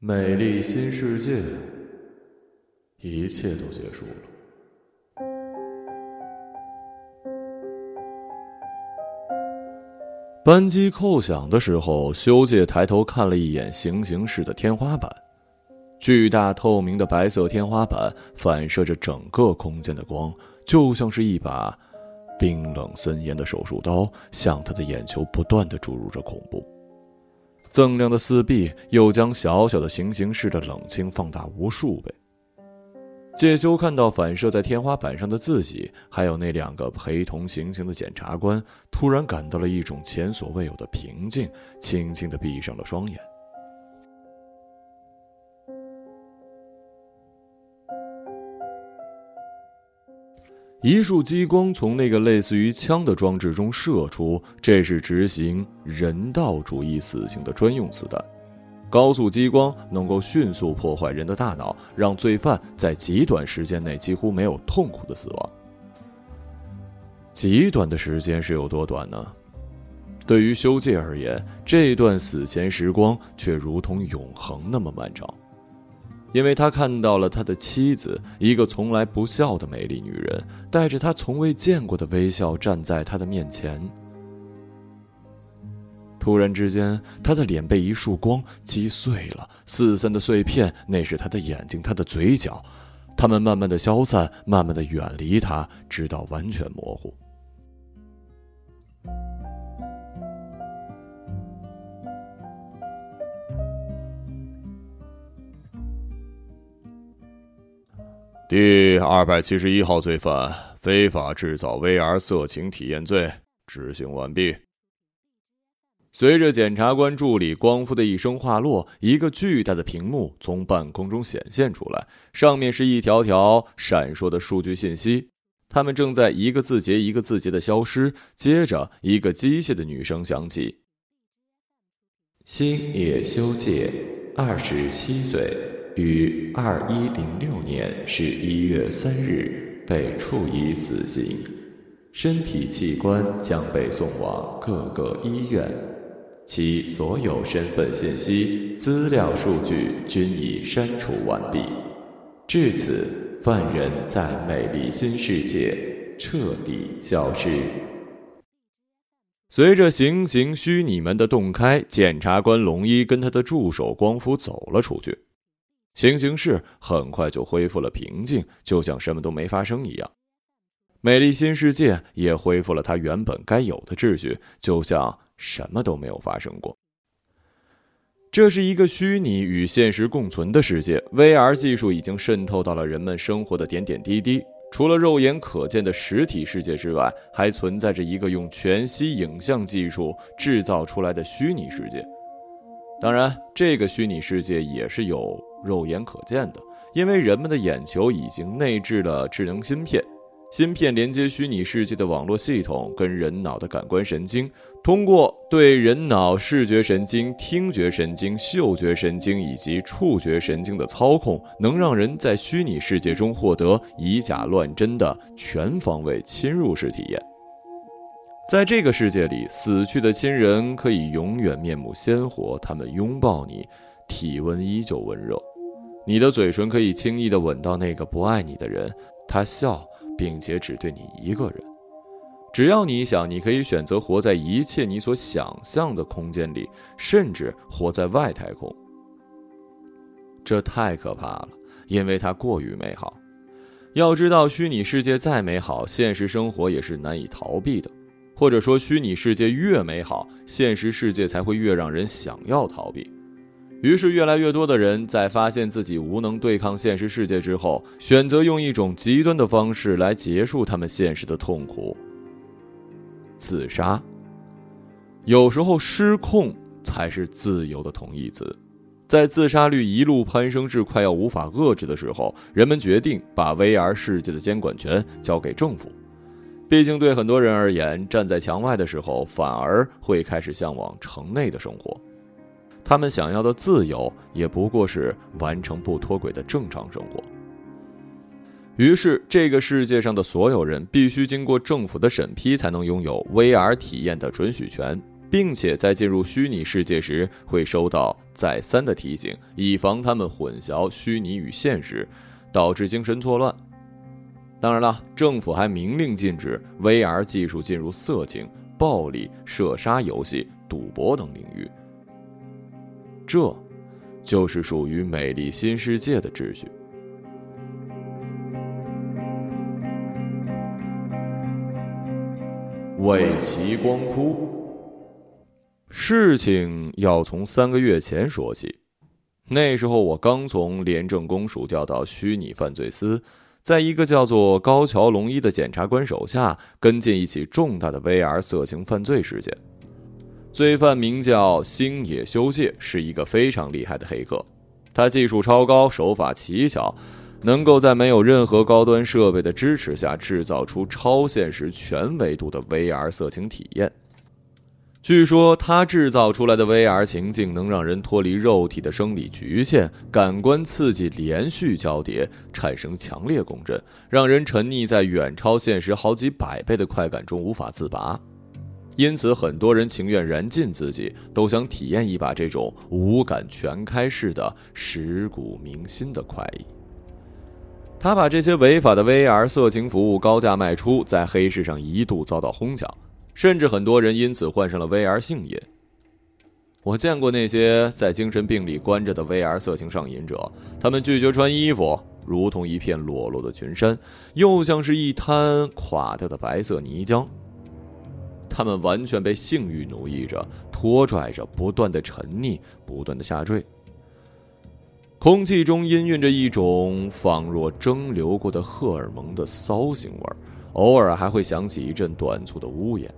美丽新世界，一切都结束了。扳机扣响的时候，修介抬头看了一眼行刑室的天花板，巨大透明的白色天花板反射着整个空间的光，就像是一把冰冷森严的手术刀，向他的眼球不断的注入着恐怖。锃亮的四壁又将小小的行刑室的冷清放大无数倍。介休看到反射在天花板上的自己，还有那两个陪同行刑的检察官，突然感到了一种前所未有的平静，轻轻的闭上了双眼。一束激光从那个类似于枪的装置中射出，这是执行人道主义死刑的专用子弹。高速激光能够迅速破坏人的大脑，让罪犯在极短时间内几乎没有痛苦的死亡。极短的时间是有多短呢？对于修介而言，这段死前时光却如同永恒那么漫长。因为他看到了他的妻子，一个从来不笑的美丽女人，带着他从未见过的微笑站在他的面前。突然之间，他的脸被一束光击碎了，四散的碎片，那是他的眼睛，他的嘴角，他们慢慢的消散，慢慢的远离他，直到完全模糊。第二百七十一号罪犯非法制造 VR 色情体验罪执行完毕。随着检察官助理光夫的一声话落，一个巨大的屏幕从半空中显现出来，上面是一条条闪烁的数据信息，他们正在一个字节一个字节的消失。接着，一个机械的女声响起：“星野修介，二十七岁。”于二一零六年十一月三日被处以死刑，身体器官将被送往各个医院，其所有身份信息、资料数据均已删除完毕。至此，犯人在美丽新世界彻底消失。随着行刑虚拟门的洞开，检察官龙一跟他的助手光夫走了出去。行刑室很快就恢复了平静，就像什么都没发生一样。美丽新世界也恢复了它原本该有的秩序，就像什么都没有发生过。这是一个虚拟与现实共存的世界，VR 技术已经渗透到了人们生活的点点滴滴。除了肉眼可见的实体世界之外，还存在着一个用全息影像技术制造出来的虚拟世界。当然，这个虚拟世界也是有。肉眼可见的，因为人们的眼球已经内置了智能芯片，芯片连接虚拟世界的网络系统跟人脑的感官神经，通过对人脑视觉神经、听觉神经、嗅觉神经以及触觉神经的操控，能让人在虚拟世界中获得以假乱真的全方位侵入式体验。在这个世界里，死去的亲人可以永远面目鲜活，他们拥抱你。体温依旧温热，你的嘴唇可以轻易地吻到那个不爱你的人，他笑，并且只对你一个人。只要你想，你可以选择活在一切你所想象的空间里，甚至活在外太空。这太可怕了，因为它过于美好。要知道，虚拟世界再美好，现实生活也是难以逃避的。或者说，虚拟世界越美好，现实世界才会越让人想要逃避。于是，越来越多的人在发现自己无能对抗现实世界之后，选择用一种极端的方式来结束他们现实的痛苦——自杀。有时候，失控才是自由的同义词。在自杀率一路攀升至快要无法遏制的时候，人们决定把 VR 世界的监管权交给政府。毕竟，对很多人而言，站在墙外的时候，反而会开始向往城内的生活。他们想要的自由，也不过是完成不脱轨的正常生活。于是，这个世界上的所有人必须经过政府的审批，才能拥有 VR 体验的准许权。并且在进入虚拟世界时会收到再三的提醒，以防他们混淆虚拟与现实，导致精神错乱。当然了，政府还明令禁止 VR 技术进入色情、暴力、射杀游戏、赌博等领域。这，就是属于美丽新世界的秩序。为其光哭。事情要从三个月前说起，那时候我刚从廉政公署调到虚拟犯罪司，在一个叫做高桥龙一的检察官手下跟进一起重大的 VR 色情犯罪事件。罪犯名叫星野修介，是一个非常厉害的黑客，他技术超高，手法奇巧。能够在没有任何高端设备的支持下制造出超现实全维度的 VR 色情体验。据说他制造出来的 VR 情境能让人脱离肉体的生理局限，感官刺激连续交叠，产生强烈共振，让人沉溺在远超现实好几百倍的快感中无法自拔。因此，很多人情愿燃尽自己，都想体验一把这种五感全开式的蚀骨铭心的快意。他把这些违法的 VR 色情服务高价卖出，在黑市上一度遭到哄抢，甚至很多人因此患上了 VR 性瘾。我见过那些在精神病里关着的 VR 色情上瘾者，他们拒绝穿衣服，如同一片裸露的群山，又像是一滩垮掉的白色泥浆。他们完全被性欲奴役着，拖拽着，不断的沉溺，不断的下坠。空气中氤氲着一种仿若蒸馏过的荷尔蒙的骚腥味儿，偶尔还会响起一阵短促的呜咽。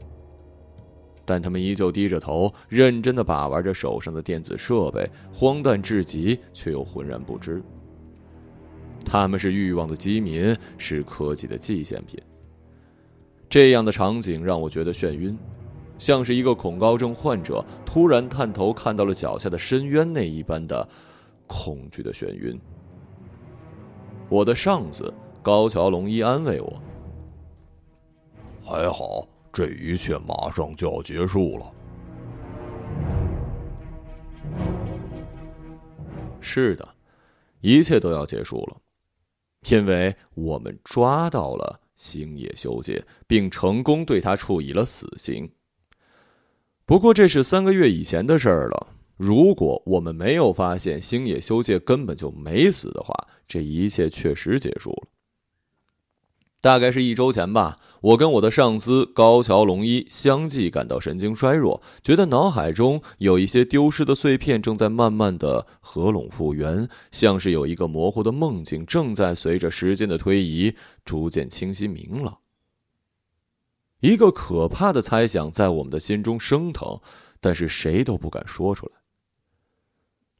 但他们依旧低着头，认真的把玩着手上的电子设备，荒诞至极，却又浑然不知。他们是欲望的饥民，是科技的祭献品。这样的场景让我觉得眩晕，像是一个恐高症患者突然探头看到了脚下的深渊那一般的。恐惧的眩晕。我的上司高桥龙一安慰我：“还好，这一切马上就要结束了。”是的，一切都要结束了，因为我们抓到了星野修介，并成功对他处以了死刑。不过，这是三个月以前的事儿了。如果我们没有发现星野修介根本就没死的话，这一切确实结束了。大概是一周前吧，我跟我的上司高桥龙一相继感到神经衰弱，觉得脑海中有一些丢失的碎片正在慢慢的合拢复原，像是有一个模糊的梦境正在随着时间的推移逐渐清晰明朗。一个可怕的猜想在我们的心中升腾，但是谁都不敢说出来。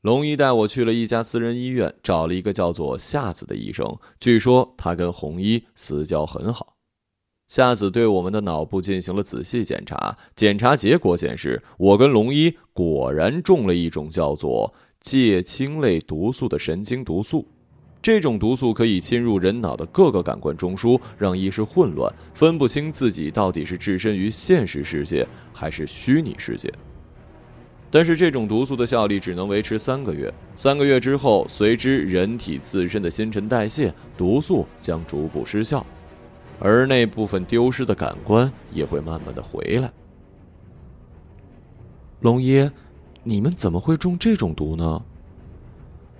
龙一带我去了一家私人医院，找了一个叫做夏子的医生。据说他跟红衣私交很好。夏子对我们的脑部进行了仔细检查，检查结果显示，我跟龙一果然中了一种叫做介青类毒素的神经毒素。这种毒素可以侵入人脑的各个感官中枢，让意识混乱，分不清自己到底是置身于现实世界还是虚拟世界。但是这种毒素的效力只能维持三个月，三个月之后，随之人体自身的新陈代谢，毒素将逐步失效，而那部分丢失的感官也会慢慢的回来。龙一，你们怎么会中这种毒呢？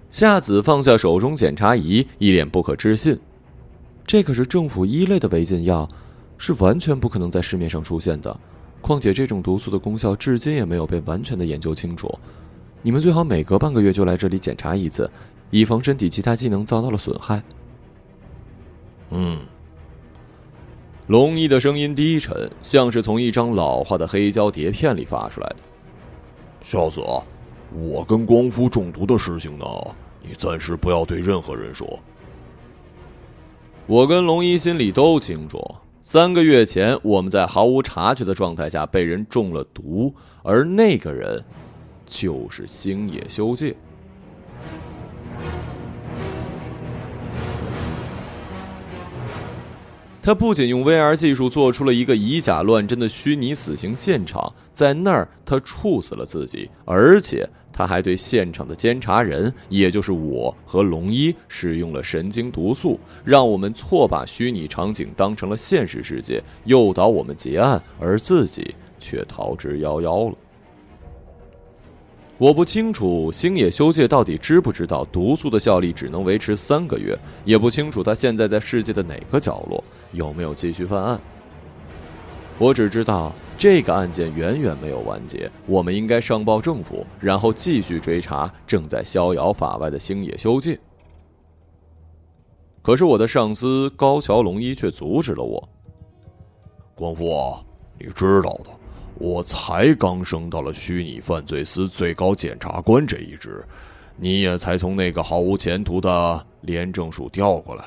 夏子放下手中检查仪，一脸不可置信。这可是政府一类的违禁药，是完全不可能在市面上出现的。况且这种毒素的功效至今也没有被完全的研究清楚，你们最好每隔半个月就来这里检查一次，以防身体其他机能遭到了损害。嗯。龙一的声音低沉，像是从一张老化的黑胶碟片里发出来的。孝子，我跟光夫中毒的事情呢，你暂时不要对任何人说。我跟龙一心里都清楚。三个月前，我们在毫无察觉的状态下被人中了毒，而那个人，就是星野修介。他不仅用 VR 技术做出了一个以假乱真的虚拟死刑现场，在那儿他处死了自己，而且他还对现场的监察人，也就是我和龙一，使用了神经毒素，让我们错把虚拟场景当成了现实世界，诱导我们结案，而自己却逃之夭夭了。我不清楚星野修介到底知不知道毒素的效力只能维持三个月，也不清楚他现在在世界的哪个角落，有没有继续犯案。我只知道这个案件远远没有完结，我们应该上报政府，然后继续追查正在逍遥法外的星野修介。可是我的上司高桥龙一却阻止了我。光夫，你知道的。我才刚升到了虚拟犯罪司最高检察官这一职，你也才从那个毫无前途的廉政署调过来。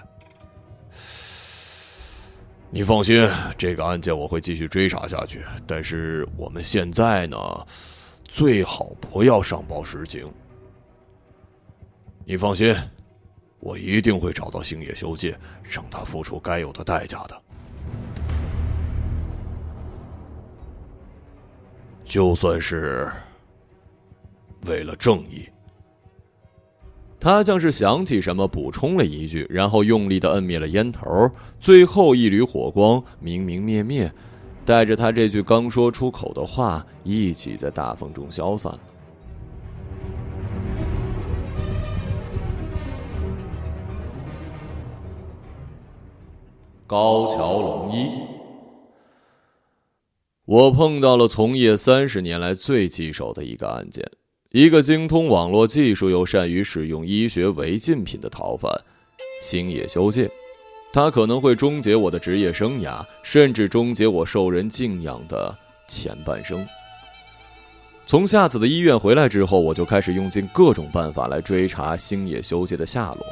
你放心，这个案件我会继续追查下去。但是我们现在呢，最好不要上报实情。你放心，我一定会找到星野修介，让他付出该有的代价的。就算是为了正义，他像是想起什么，补充了一句，然后用力的摁灭了烟头，最后一缕火光明明灭灭，带着他这句刚说出口的话一起在大风中消散。高桥龙一。我碰到了从业三十年来最棘手的一个案件，一个精通网络技术又善于使用医学违禁品的逃犯星野修介，他可能会终结我的职业生涯，甚至终结我受人敬仰的前半生。从夏子的医院回来之后，我就开始用尽各种办法来追查星野修介的下落，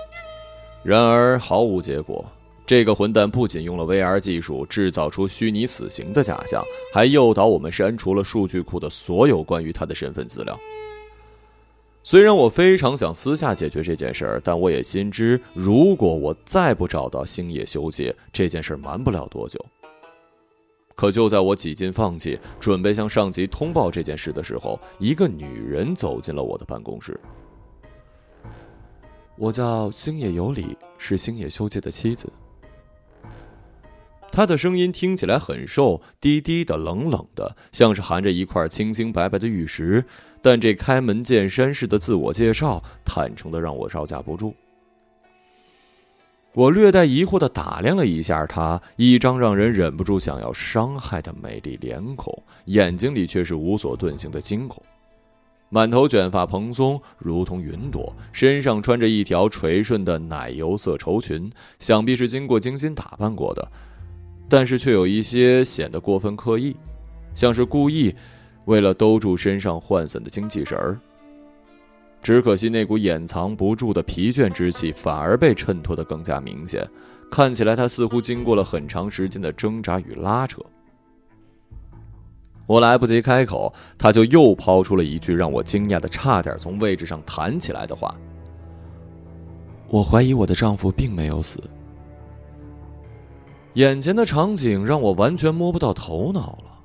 然而毫无结果。这个混蛋不仅用了 VR 技术制造出虚拟死刑的假象，还诱导我们删除了数据库的所有关于他的身份资料。虽然我非常想私下解决这件事儿，但我也心知，如果我再不找到星野修介，这件事瞒不了多久。可就在我几近放弃，准备向上级通报这件事的时候，一个女人走进了我的办公室。我叫星野有里，是星野修介的妻子。他的声音听起来很瘦，低低的，冷冷的，像是含着一块清清白白的玉石。但这开门见山式的自我介绍，坦诚的让我招架不住。我略带疑惑的打量了一下他，一张让人忍不住想要伤害的美丽脸孔，眼睛里却是无所遁形的惊恐。满头卷发蓬松，如同云朵，身上穿着一条垂顺的奶油色绸裙，想必是经过精心打扮过的。但是却有一些显得过分刻意，像是故意为了兜住身上涣散的精气神儿。只可惜那股掩藏不住的疲倦之气反而被衬托得更加明显，看起来他似乎经过了很长时间的挣扎与拉扯。我来不及开口，他就又抛出了一句让我惊讶的差点从位置上弹起来的话：“我怀疑我的丈夫并没有死。”眼前的场景让我完全摸不到头脑了，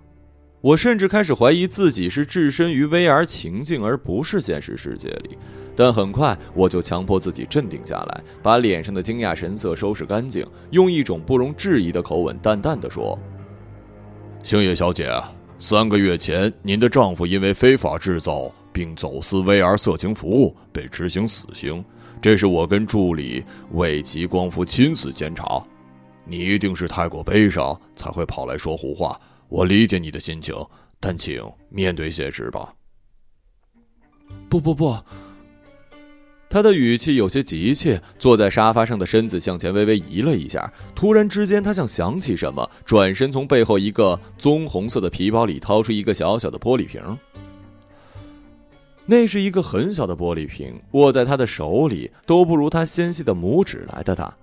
我甚至开始怀疑自己是置身于 VR 情境而不是现实世界里。但很快我就强迫自己镇定下来，把脸上的惊讶神色收拾干净，用一种不容置疑的口吻淡淡的说：“星野小姐，三个月前您的丈夫因为非法制造并走私 VR 色情服务被执行死刑，这是我跟助理尾崎光夫亲自监察。”你一定是太过悲伤，才会跑来说胡话。我理解你的心情，但请面对现实吧。不不不，他的语气有些急切，坐在沙发上的身子向前微微移了一下。突然之间，他像想起什么，转身从背后一个棕红色的皮包里掏出一个小小的玻璃瓶。那是一个很小的玻璃瓶，握在他的手里都不如他纤细的拇指来的大。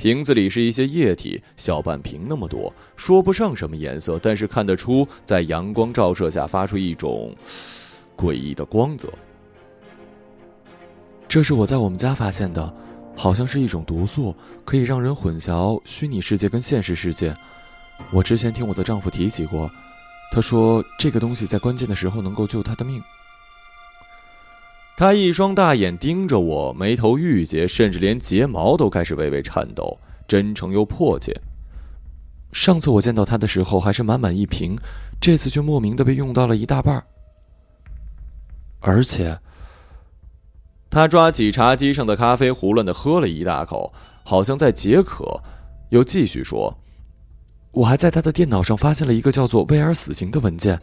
瓶子里是一些液体，小半瓶那么多，说不上什么颜色，但是看得出在阳光照射下发出一种诡异的光泽。这是我在我们家发现的，好像是一种毒素，可以让人混淆虚拟世界跟现实世界。我之前听我的丈夫提起过，他说这个东西在关键的时候能够救他的命。他一双大眼盯着我，眉头郁结，甚至连睫毛都开始微微颤抖，真诚又迫切。上次我见到他的时候还是满满一瓶，这次却莫名的被用到了一大半而且，他抓起茶几上的咖啡，胡乱的喝了一大口，好像在解渴，又继续说：“我还在他的电脑上发现了一个叫做威尔死刑的文件，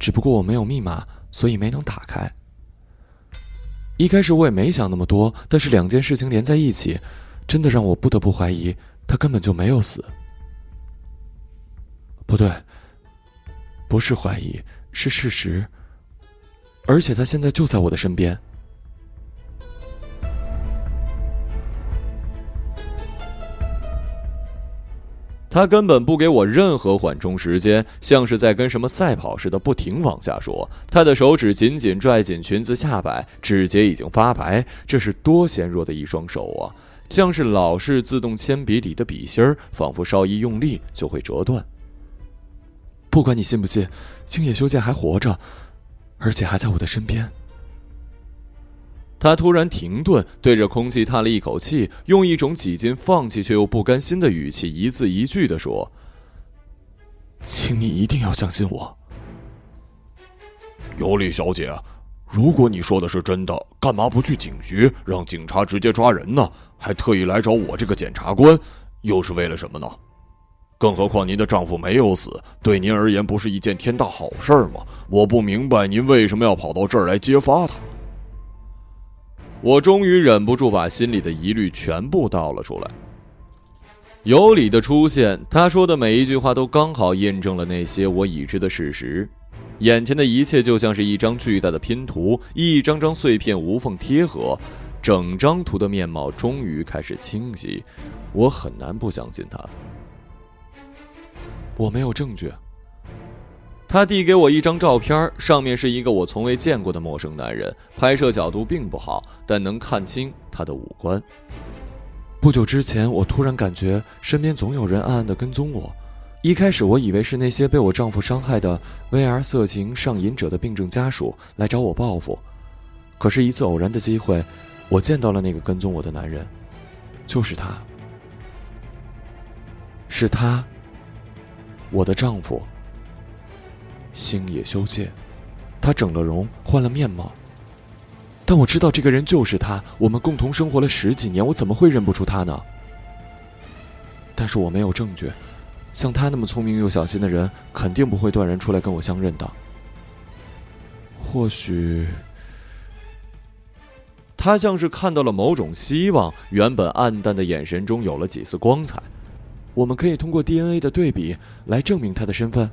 只不过我没有密码，所以没能打开。”一开始我也没想那么多，但是两件事情连在一起，真的让我不得不怀疑他根本就没有死。不对，不是怀疑，是事实。而且他现在就在我的身边。他根本不给我任何缓冲时间，像是在跟什么赛跑似的，不停往下说。他的手指紧紧拽紧裙子下摆，指节已经发白，这是多纤弱的一双手啊！像是老式自动铅笔里的笔芯儿，仿佛稍一用力就会折断。不管你信不信，青野修剑还活着，而且还在我的身边。他突然停顿，对着空气叹了一口气，用一种几近放弃却又不甘心的语气，一字一句的说：“请你一定要相信我，尤里小姐。如果你说的是真的，干嘛不去警局，让警察直接抓人呢？还特意来找我这个检察官，又是为了什么呢？”更何况您的丈夫没有死，对您而言不是一件天大好事吗？我不明白您为什么要跑到这儿来揭发他。我终于忍不住把心里的疑虑全部倒了出来。尤里的出现，他说的每一句话都刚好印证了那些我已知的事实。眼前的一切就像是一张巨大的拼图，一张张碎片无缝贴合，整张图的面貌终于开始清晰。我很难不相信他。我没有证据。他递给我一张照片，上面是一个我从未见过的陌生男人，拍摄角度并不好，但能看清他的五官。不久之前，我突然感觉身边总有人暗暗的跟踪我。一开始，我以为是那些被我丈夫伤害的 VR 色情上瘾者的病症家属来找我报复。可是，一次偶然的机会，我见到了那个跟踪我的男人，就是他，是他。我的丈夫，星野修介，他整了容，换了面貌。但我知道这个人就是他，我们共同生活了十几年，我怎么会认不出他呢？但是我没有证据，像他那么聪明又小心的人，肯定不会断然出来跟我相认的。或许，他像是看到了某种希望，原本暗淡的眼神中有了几丝光彩。我们可以通过 DNA 的对比来证明他的身份。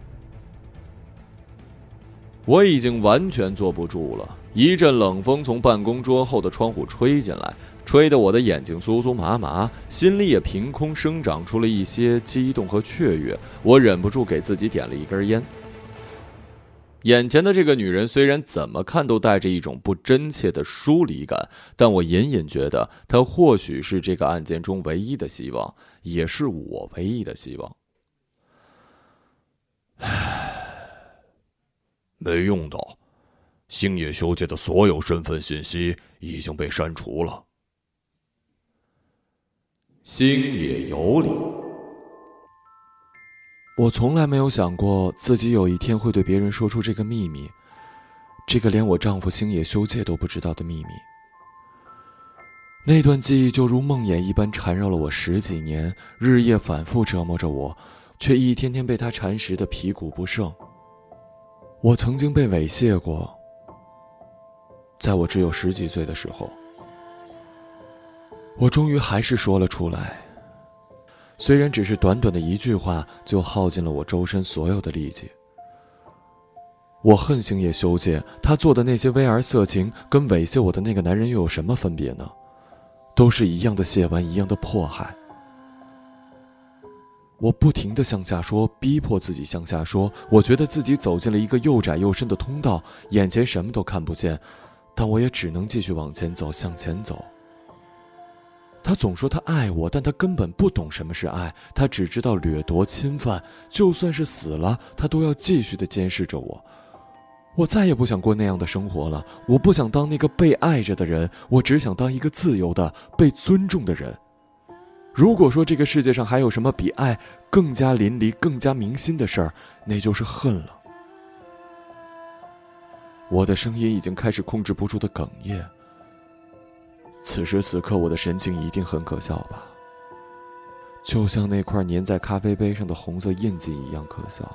我已经完全坐不住了，一阵冷风从办公桌后的窗户吹进来，吹得我的眼睛酥酥麻麻，心里也凭空生长出了一些激动和雀跃。我忍不住给自己点了一根烟。眼前的这个女人虽然怎么看都带着一种不真切的疏离感，但我隐隐觉得她或许是这个案件中唯一的希望。也是我唯一的希望。唉，没用到，星野修介的所有身份信息已经被删除了。星野有理，我从来没有想过自己有一天会对别人说出这个秘密，这个连我丈夫星野修介都不知道的秘密。那段记忆就如梦魇一般缠绕了我十几年，日夜反复折磨着我，却一天天被他缠食的皮骨不剩。我曾经被猥亵过，在我只有十几岁的时候，我终于还是说了出来。虽然只是短短的一句话，就耗尽了我周身所有的力气。我恨星野修介，他做的那些 VR 色情，跟猥亵我的那个男人又有什么分别呢？都是一样的亵玩，一样的迫害。我不停的向下说，逼迫自己向下说。我觉得自己走进了一个又窄又深的通道，眼前什么都看不见，但我也只能继续往前走，向前走。他总说他爱我，但他根本不懂什么是爱，他只知道掠夺、侵犯。就算是死了，他都要继续的监视着我。我再也不想过那样的生活了。我不想当那个被爱着的人，我只想当一个自由的、被尊重的人。如果说这个世界上还有什么比爱更加淋漓、更加铭心的事儿，那就是恨了。我的声音已经开始控制不住的哽咽。此时此刻，我的神情一定很可笑吧？就像那块粘在咖啡杯上的红色印记一样可笑。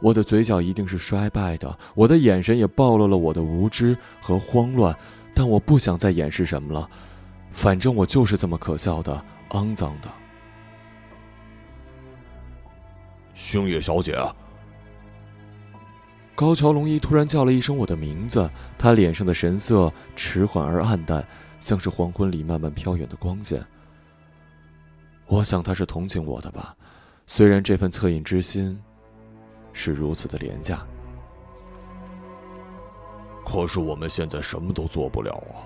我的嘴角一定是衰败的，我的眼神也暴露了我的无知和慌乱，但我不想再掩饰什么了，反正我就是这么可笑的、肮脏的。星野小姐。高桥龙一突然叫了一声我的名字，他脸上的神色迟缓而暗淡，像是黄昏里慢慢飘远的光线。我想他是同情我的吧，虽然这份恻隐之心是如此的廉价。可是我们现在什么都做不了啊！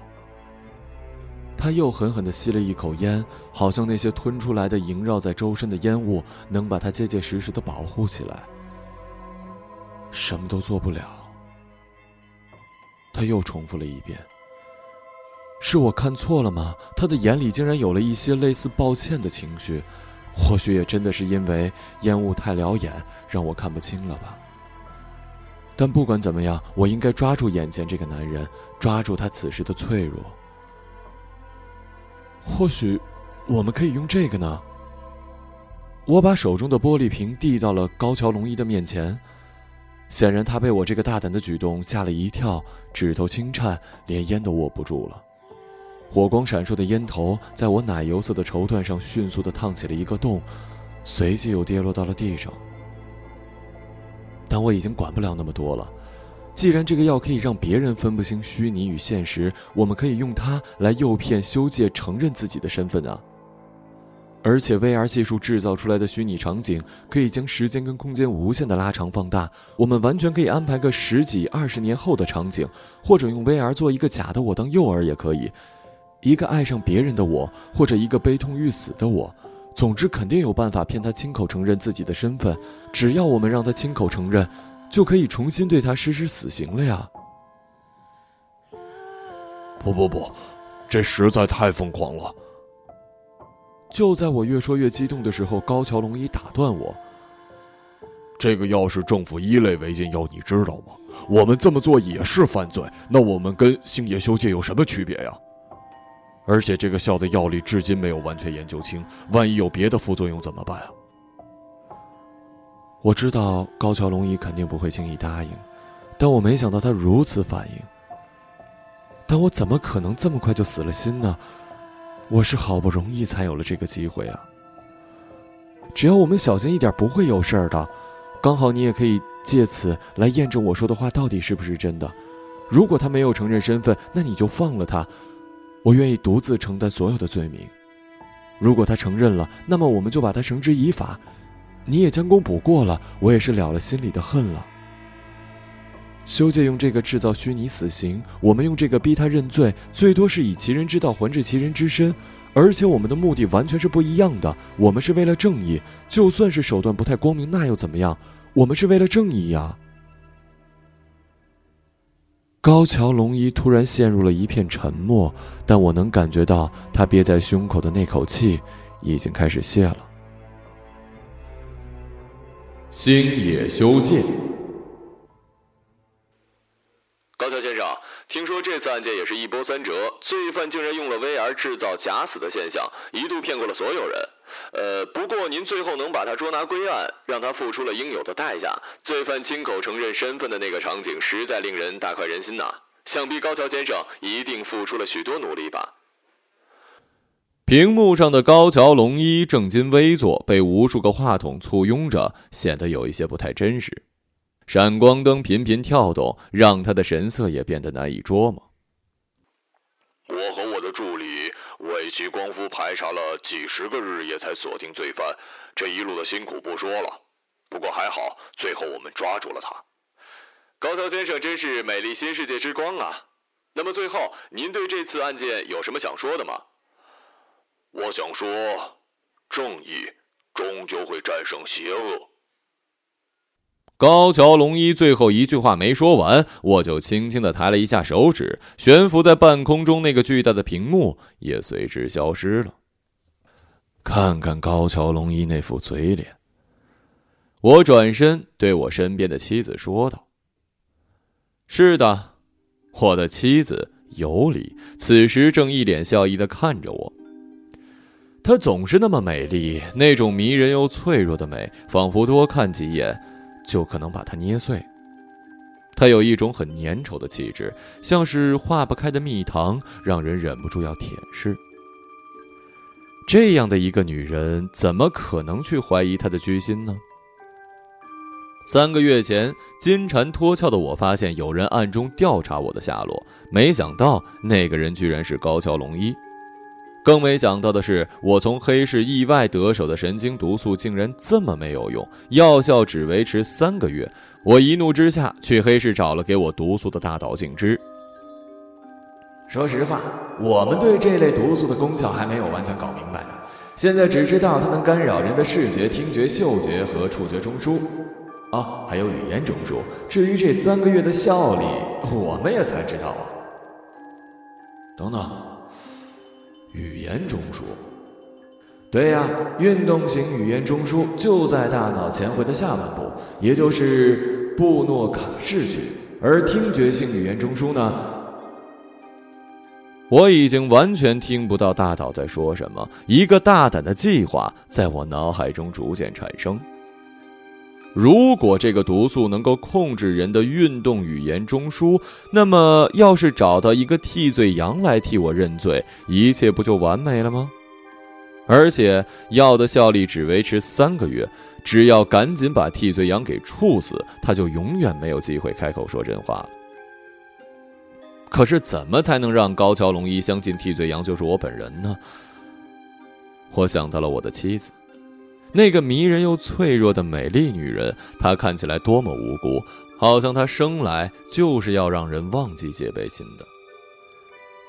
他又狠狠的吸了一口烟，好像那些吞出来的萦绕在周身的烟雾能把他结结实实的保护起来。什么都做不了。他又重复了一遍。是我看错了吗？他的眼里竟然有了一些类似抱歉的情绪，或许也真的是因为烟雾太撩眼，让我看不清了吧。但不管怎么样，我应该抓住眼前这个男人，抓住他此时的脆弱。或许，我们可以用这个呢。我把手中的玻璃瓶递到了高桥龙一的面前。显然，他被我这个大胆的举动吓了一跳，指头轻颤，连烟都握不住了。火光闪烁的烟头在我奶油色的绸缎上迅速的烫起了一个洞，随即又跌落到了地上。但我已经管不了那么多了。既然这个药可以让别人分不清虚拟与现实，我们可以用它来诱骗修界承认自己的身份啊！而且，VR 技术制造出来的虚拟场景可以将时间跟空间无限的拉长放大。我们完全可以安排个十几、二十年后的场景，或者用 VR 做一个假的我当诱饵也可以，一个爱上别人的我，或者一个悲痛欲死的我。总之，肯定有办法骗他亲口承认自己的身份。只要我们让他亲口承认，就可以重新对他实施死刑了呀！不不不，这实在太疯狂了。就在我越说越激动的时候，高桥龙一打断我：“这个药是政府一类违禁药，你知道吗？我们这么做也是犯罪。那我们跟星野修介有什么区别呀？而且这个效的药力至今没有完全研究清，万一有别的副作用怎么办啊？”我知道高桥龙一肯定不会轻易答应，但我没想到他如此反应。但我怎么可能这么快就死了心呢？我是好不容易才有了这个机会啊！只要我们小心一点，不会有事儿的。刚好你也可以借此来验证我说的话到底是不是真的。如果他没有承认身份，那你就放了他，我愿意独自承担所有的罪名。如果他承认了，那么我们就把他绳之以法，你也将功补过了，我也是了了心里的恨了。修介用这个制造虚拟死刑，我们用这个逼他认罪，最多是以其人之道还治其人之身，而且我们的目的完全是不一样的。我们是为了正义，就算是手段不太光明，那又怎么样？我们是为了正义呀！高桥龙一突然陷入了一片沉默，但我能感觉到他憋在胸口的那口气已经开始泄了。星野修剑。高桥先生，听说这次案件也是一波三折，罪犯竟然用了 VR 制造假死的现象，一度骗过了所有人。呃，不过您最后能把他捉拿归案，让他付出了应有的代价，罪犯亲口承认身份的那个场景，实在令人大快人心呐。想必高桥先生一定付出了许多努力吧？屏幕上的高桥龙一正襟危坐，被无数个话筒簇拥着，显得有一些不太真实。闪光灯频频跳动，让他的神色也变得难以捉摸。我和我的助理为其光夫排查了几十个日夜，才锁定罪犯。这一路的辛苦不说了，不过还好，最后我们抓住了他。高桥先生真是美丽新世界之光啊！那么最后，您对这次案件有什么想说的吗？我想说，正义终究会战胜邪恶。高桥龙一最后一句话没说完，我就轻轻的抬了一下手指，悬浮在半空中那个巨大的屏幕也随之消失了。看看高桥龙一那副嘴脸，我转身对我身边的妻子说道：“是的，我的妻子尤里此时正一脸笑意的看着我。她总是那么美丽，那种迷人又脆弱的美，仿佛多看几眼。”就可能把它捏碎。她有一种很粘稠的气质，像是化不开的蜜糖，让人忍不住要舔舐。这样的一个女人，怎么可能去怀疑她的居心呢？三个月前，金蝉脱壳的我发现有人暗中调查我的下落，没想到那个人居然是高桥龙一。更没想到的是，我从黑市意外得手的神经毒素竟然这么没有用，药效只维持三个月。我一怒之下去黑市找了给我毒素的大岛静之。说实话，我们对这类毒素的功效还没有完全搞明白呢。现在只知道它能干扰人的视觉、听觉、嗅觉和触觉中枢，哦，还有语言中枢。至于这三个月的效力，我们也才知道啊。等等。语言中枢，对呀，运动型语言中枢就在大脑前回的下半部，也就是布诺卡氏区。而听觉性语言中枢呢，我已经完全听不到大脑在说什么。一个大胆的计划在我脑海中逐渐产生。如果这个毒素能够控制人的运动语言中枢，那么要是找到一个替罪羊来替我认罪，一切不就完美了吗？而且药的效力只维持三个月，只要赶紧把替罪羊给处死，他就永远没有机会开口说真话了。可是怎么才能让高桥龙一相信替罪羊就是我本人呢？我想到了我的妻子。那个迷人又脆弱的美丽女人，她看起来多么无辜，好像她生来就是要让人忘记戒备心的。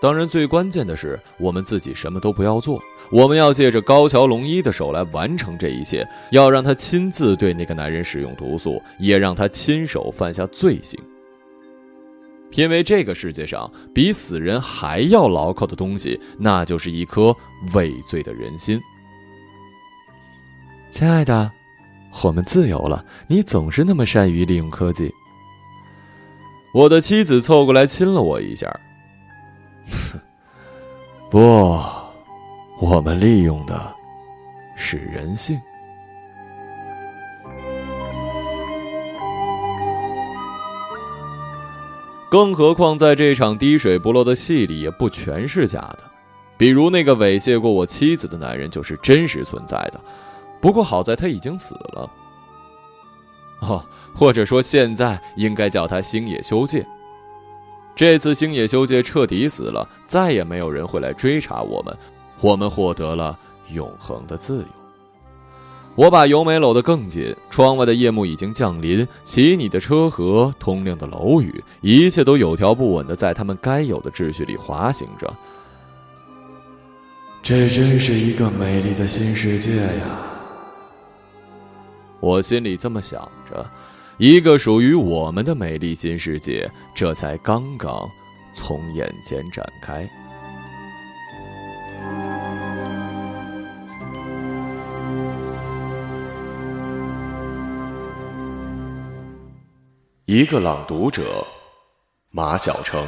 当然，最关键的是，我们自己什么都不要做，我们要借着高桥龙一的手来完成这一切，要让他亲自对那个男人使用毒素，也让他亲手犯下罪行。因为这个世界上比死人还要牢靠的东西，那就是一颗畏罪的人心。亲爱的，我们自由了。你总是那么善于利用科技。我的妻子凑过来亲了我一下。不，我们利用的是人性。更何况，在这场滴水不漏的戏里，也不全是假的。比如那个猥亵过我妻子的男人，就是真实存在的。不过好在他已经死了，哦，或者说现在应该叫他星野修介。这次星野修介彻底死了，再也没有人会来追查我们，我们获得了永恒的自由。我把油门搂得更紧，窗外的夜幕已经降临，骑你的车和通亮的楼宇，一切都有条不紊的在他们该有的秩序里滑行着。这真是一个美丽的新世界呀！我心里这么想着，一个属于我们的美丽新世界，这才刚刚从眼前展开。一个朗读者，马晓成。